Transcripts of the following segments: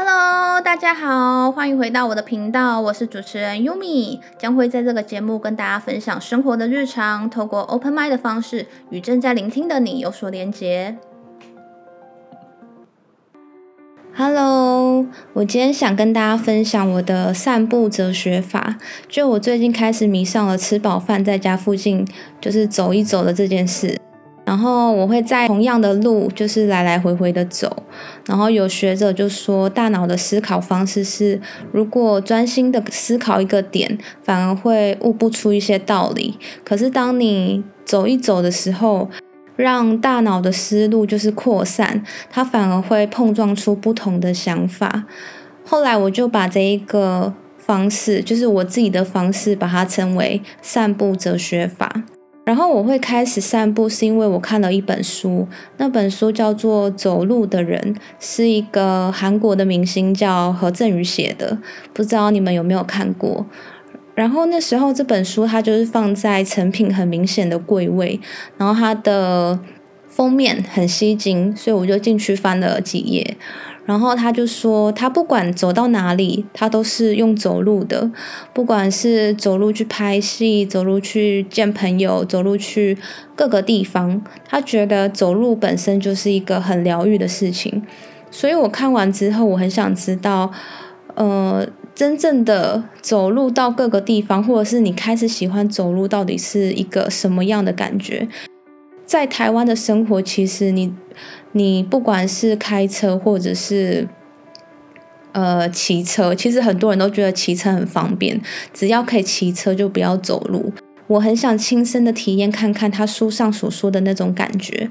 Hello，大家好，欢迎回到我的频道，我是主持人 Yumi，将会在这个节目跟大家分享生活的日常，透过 Open m i d 的方式与正在聆听的你有所连结。Hello，我今天想跟大家分享我的散步哲学法，就我最近开始迷上了吃饱饭在家附近就是走一走的这件事。然后我会在同样的路，就是来来回回的走。然后有学者就说，大脑的思考方式是，如果专心的思考一个点，反而会悟不出一些道理。可是当你走一走的时候，让大脑的思路就是扩散，它反而会碰撞出不同的想法。后来我就把这一个方式，就是我自己的方式，把它称为散步哲学法。然后我会开始散步，是因为我看了一本书，那本书叫做《走路的人》，是一个韩国的明星叫何振宇写的，不知道你们有没有看过？然后那时候这本书它就是放在成品很明显的柜位，然后它的封面很吸睛，所以我就进去翻了几页。然后他就说，他不管走到哪里，他都是用走路的。不管是走路去拍戏，走路去见朋友，走路去各个地方，他觉得走路本身就是一个很疗愈的事情。所以我看完之后，我很想知道，呃，真正的走路到各个地方，或者是你开始喜欢走路，到底是一个什么样的感觉？在台湾的生活，其实你。你不管是开车或者是呃骑车，其实很多人都觉得骑车很方便，只要可以骑车就不要走路。我很想亲身的体验看看他书上所说的那种感觉。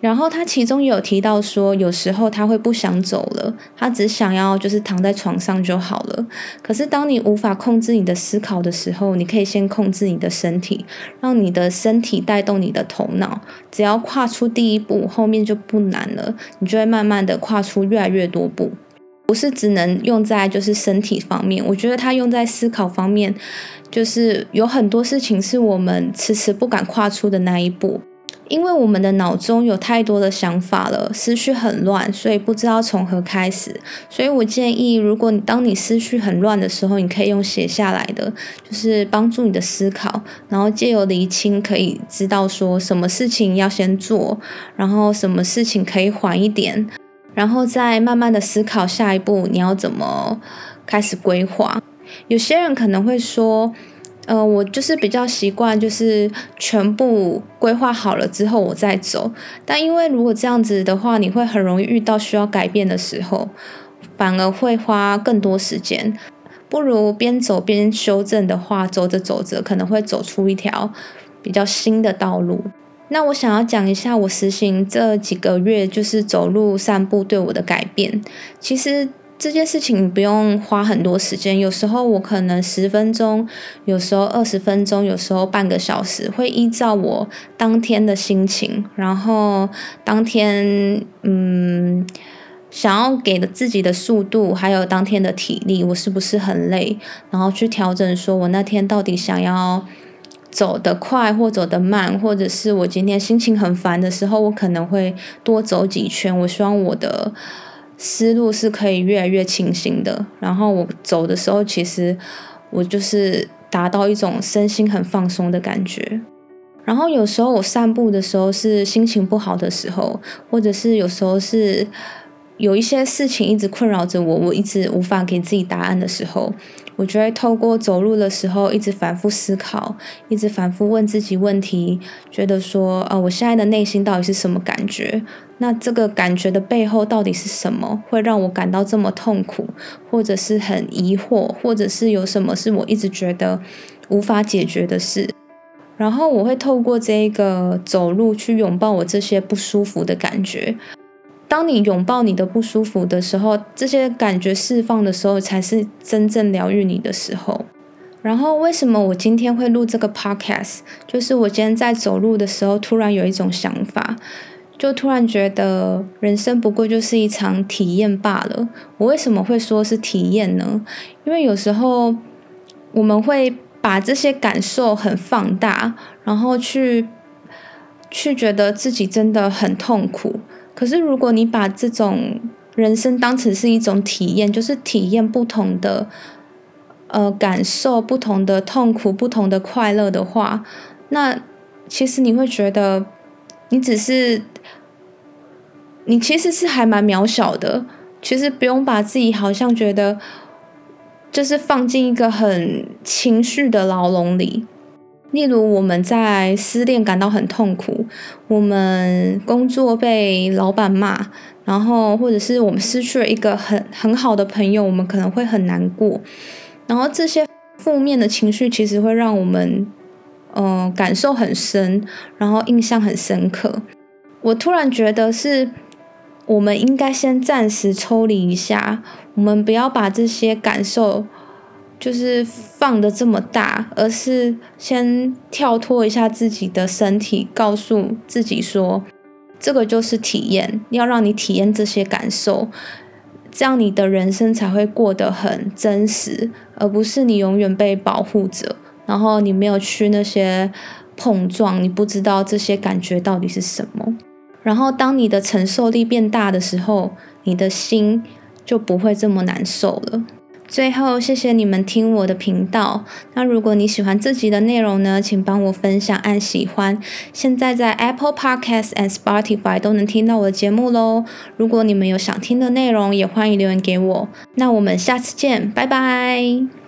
然后他其中有提到说，有时候他会不想走了，他只想要就是躺在床上就好了。可是当你无法控制你的思考的时候，你可以先控制你的身体，让你的身体带动你的头脑。只要跨出第一步，后面就不难了，你就会慢慢的跨出越来越多步。不是只能用在就是身体方面，我觉得它用在思考方面，就是有很多事情是我们迟迟不敢跨出的那一步。因为我们的脑中有太多的想法了，思绪很乱，所以不知道从何开始。所以我建议，如果你当你思绪很乱的时候，你可以用写下来的，就是帮助你的思考，然后借由厘清，可以知道说什么事情要先做，然后什么事情可以缓一点，然后再慢慢的思考下一步你要怎么开始规划。有些人可能会说。呃，我就是比较习惯，就是全部规划好了之后我再走。但因为如果这样子的话，你会很容易遇到需要改变的时候，反而会花更多时间。不如边走边修正的话，走着走着可能会走出一条比较新的道路。那我想要讲一下我实行这几个月就是走路散步对我的改变。其实。这件事情不用花很多时间，有时候我可能十分钟，有时候二十分钟，有时候半个小时，会依照我当天的心情，然后当天嗯想要给的自己的速度，还有当天的体力，我是不是很累，然后去调整，说我那天到底想要走得快或走得慢，或者是我今天心情很烦的时候，我可能会多走几圈，我希望我的。思路是可以越来越清醒的，然后我走的时候，其实我就是达到一种身心很放松的感觉。然后有时候我散步的时候是心情不好的时候，或者是有时候是有一些事情一直困扰着我，我一直无法给自己答案的时候。我就会透过走路的时候，一直反复思考，一直反复问自己问题，觉得说，呃，我现在的内心到底是什么感觉？那这个感觉的背后到底是什么，会让我感到这么痛苦，或者是很疑惑，或者是有什么是我一直觉得无法解决的事？然后我会透过这个走路去拥抱我这些不舒服的感觉。当你拥抱你的不舒服的时候，这些感觉释放的时候，才是真正疗愈你的时候。然后，为什么我今天会录这个 podcast？就是我今天在走路的时候，突然有一种想法，就突然觉得人生不过就是一场体验罢了。我为什么会说是体验呢？因为有时候我们会把这些感受很放大，然后去去觉得自己真的很痛苦。可是，如果你把这种人生当成是一种体验，就是体验不同的呃感受、不同的痛苦、不同的快乐的话，那其实你会觉得你只是你其实是还蛮渺小的。其实不用把自己好像觉得就是放进一个很情绪的牢笼里。例如我们在失恋感到很痛苦，我们工作被老板骂，然后或者是我们失去了一个很很好的朋友，我们可能会很难过。然后这些负面的情绪其实会让我们嗯感受很深，然后印象很深刻。我突然觉得是。我们应该先暂时抽离一下，我们不要把这些感受就是放的这么大，而是先跳脱一下自己的身体，告诉自己说，这个就是体验，要让你体验这些感受，这样你的人生才会过得很真实，而不是你永远被保护着，然后你没有去那些碰撞，你不知道这些感觉到底是什么。然后，当你的承受力变大的时候，你的心就不会这么难受了。最后，谢谢你们听我的频道。那如果你喜欢这集的内容呢，请帮我分享，按喜欢。现在在 Apple Podcasts and Spotify 都能听到我的节目喽。如果你们有想听的内容，也欢迎留言给我。那我们下次见，拜拜。